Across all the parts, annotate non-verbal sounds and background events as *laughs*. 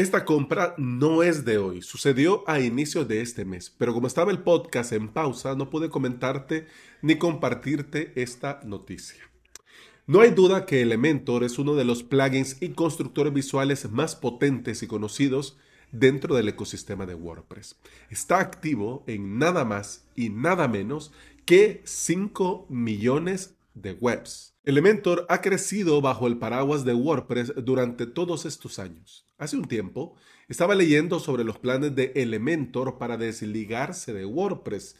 Esta compra no es de hoy, sucedió a inicios de este mes, pero como estaba el podcast en pausa, no pude comentarte ni compartirte esta noticia. No hay duda que Elementor es uno de los plugins y constructores visuales más potentes y conocidos dentro del ecosistema de WordPress. Está activo en nada más y nada menos que 5 millones de webs. Elementor ha crecido bajo el paraguas de WordPress durante todos estos años. Hace un tiempo estaba leyendo sobre los planes de Elementor para desligarse de WordPress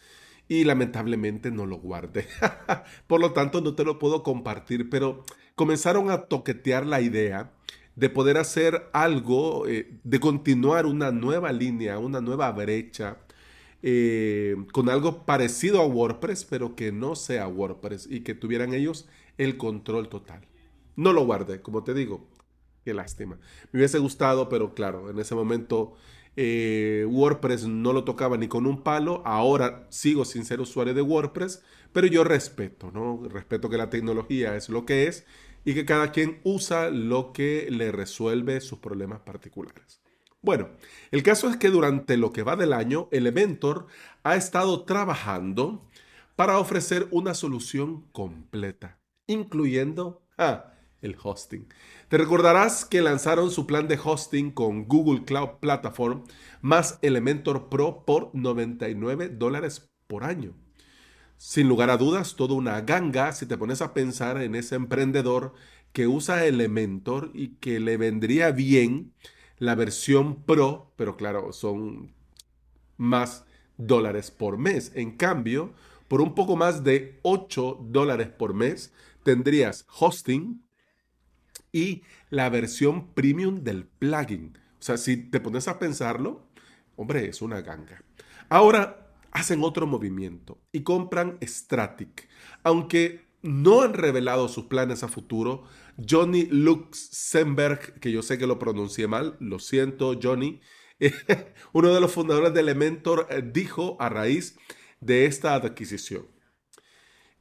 y lamentablemente no lo guardé. *laughs* Por lo tanto, no te lo puedo compartir, pero comenzaron a toquetear la idea de poder hacer algo, eh, de continuar una nueva línea, una nueva brecha, eh, con algo parecido a WordPress, pero que no sea WordPress y que tuvieran ellos el control total. No lo guardé, como te digo, qué lástima. Me hubiese gustado, pero claro, en ese momento eh, WordPress no lo tocaba ni con un palo. Ahora sigo sin ser usuario de WordPress, pero yo respeto, ¿no? Respeto que la tecnología es lo que es y que cada quien usa lo que le resuelve sus problemas particulares. Bueno, el caso es que durante lo que va del año, Elementor ha estado trabajando para ofrecer una solución completa, incluyendo ah, el hosting. Te recordarás que lanzaron su plan de hosting con Google Cloud Platform más Elementor Pro por 99 dólares por año. Sin lugar a dudas, toda una ganga si te pones a pensar en ese emprendedor que usa Elementor y que le vendría bien la versión Pro, pero claro, son más dólares por mes. En cambio, por un poco más de 8 dólares por mes, tendrías hosting y la versión premium del plugin. O sea, si te pones a pensarlo, hombre, es una ganga. Ahora, hacen otro movimiento y compran Stratic. Aunque no han revelado sus planes a futuro, Johnny Luxemburg, que yo sé que lo pronuncié mal, lo siento Johnny, *laughs* uno de los fundadores de Elementor, eh, dijo a raíz de esta adquisición.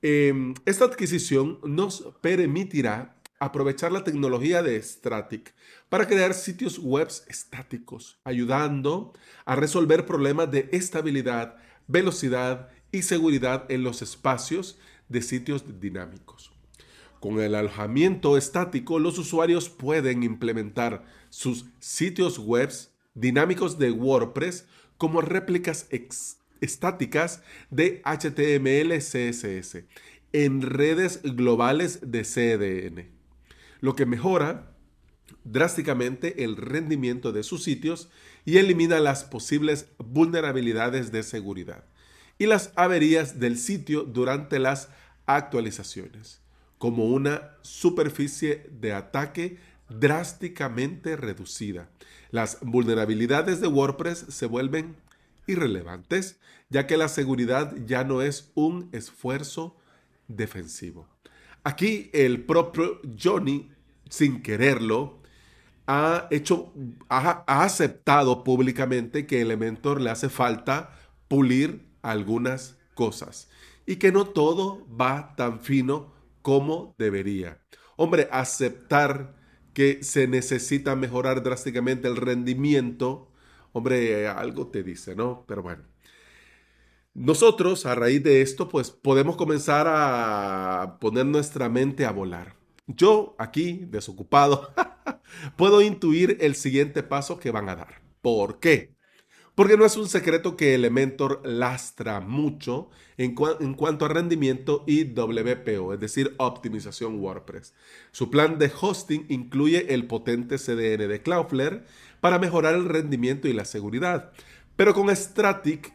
Em, esta adquisición nos permitirá aprovechar la tecnología de Stratic para crear sitios web estáticos, ayudando a resolver problemas de estabilidad, velocidad y seguridad en los espacios de sitios dinámicos. Con el alojamiento estático, los usuarios pueden implementar sus sitios web dinámicos de WordPress como réplicas estáticas de HTML CSS en redes globales de CDN, lo que mejora drásticamente el rendimiento de sus sitios y elimina las posibles vulnerabilidades de seguridad y las averías del sitio durante las actualizaciones, como una superficie de ataque drásticamente reducida. Las vulnerabilidades de WordPress se vuelven irrelevantes, ya que la seguridad ya no es un esfuerzo defensivo. Aquí el propio Johnny, sin quererlo, ha hecho, ha, aceptado públicamente que Elementor le hace falta pulir algunas cosas y que no todo va tan fino como debería. Hombre, aceptar que se necesita mejorar drásticamente el rendimiento, hombre, algo te dice, ¿no? Pero bueno. Nosotros, a raíz de esto, pues podemos comenzar a poner nuestra mente a volar. Yo aquí, desocupado, *laughs* puedo intuir el siguiente paso que van a dar. ¿Por qué? Porque no es un secreto que Elementor lastra mucho en, cuanto a rendimiento y WPO, es decir, optimización WordPress. Su plan de hosting incluye el potente CDN de Cloudflare para mejorar el rendimiento y la seguridad. Pero con Stratic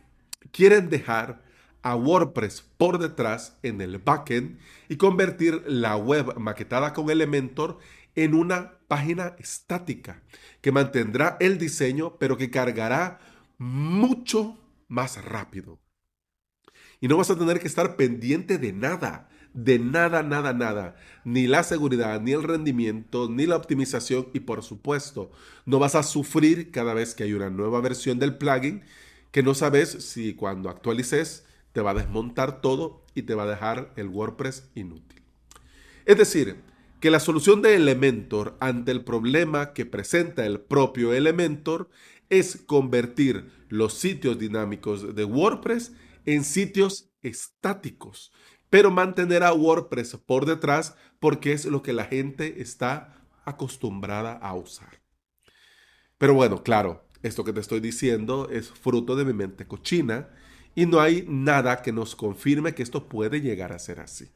quieren dejar a WordPress por detrás en el backend y convertir la web maquetada con Elementor en una página estática que mantendrá el diseño pero que cargará mucho más rápido. Y no vas a tener que estar pendiente de nada, de nada, nada, nada. Ni la seguridad, ni el rendimiento, ni la optimización y por supuesto no vas a sufrir cada vez que hay una nueva versión del plugin que no sabes si cuando actualices te va a desmontar todo y te va a dejar el WordPress inútil. Es decir, que la solución de Elementor ante el problema que presenta el propio Elementor es convertir los sitios dinámicos de WordPress en sitios estáticos, pero mantener a WordPress por detrás porque es lo que la gente está acostumbrada a usar. Pero bueno, claro, esto que te estoy diciendo es fruto de mi mente cochina y no hay nada que nos confirme que esto puede llegar a ser así.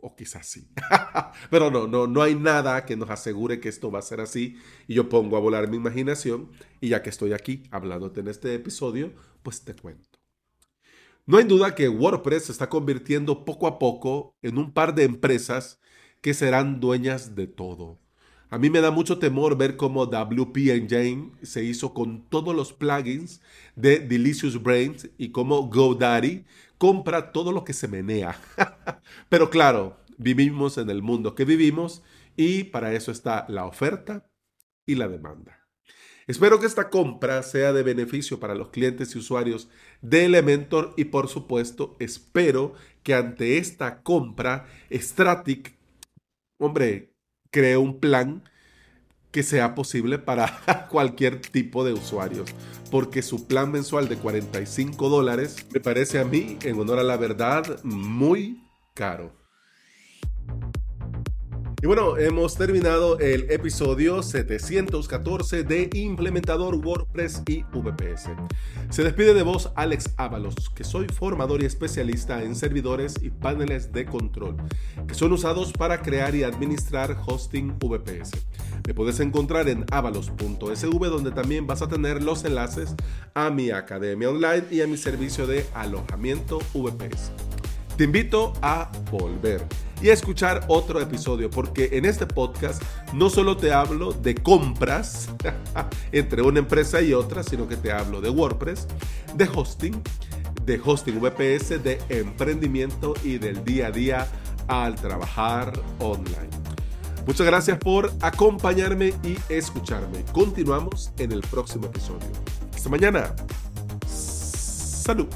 O, quizás sí. *laughs* Pero no, no, no hay nada que nos asegure que esto va a ser así. Y yo pongo a volar mi imaginación. Y ya que estoy aquí hablándote en este episodio, pues te cuento. No hay duda que WordPress se está convirtiendo poco a poco en un par de empresas que serán dueñas de todo. A mí me da mucho temor ver cómo WP Engine se hizo con todos los plugins de Delicious Brains y cómo GoDaddy compra todo lo que se menea. *laughs* Pero claro, vivimos en el mundo que vivimos y para eso está la oferta y la demanda. Espero que esta compra sea de beneficio para los clientes y usuarios de Elementor y por supuesto espero que ante esta compra Stratic, hombre, cree un plan que sea posible para *laughs* cualquier tipo de usuarios. Porque su plan mensual de 45 dólares me parece a mí, en honor a la verdad, muy caro. Y bueno, hemos terminado el episodio 714 de Implementador WordPress y VPS. Se despide de vos Alex Ábalos, que soy formador y especialista en servidores y paneles de control, que son usados para crear y administrar hosting VPS. Me puedes encontrar en avalos.sv donde también vas a tener los enlaces a mi academia online y a mi servicio de alojamiento VPS. Te invito a volver y a escuchar otro episodio, porque en este podcast no solo te hablo de compras *laughs* entre una empresa y otra, sino que te hablo de WordPress, de hosting, de hosting VPS, de emprendimiento y del día a día al trabajar online. Muchas gracias por acompañarme y escucarme. Continuamos en el próximo episodio. Hasta mañana. Salud.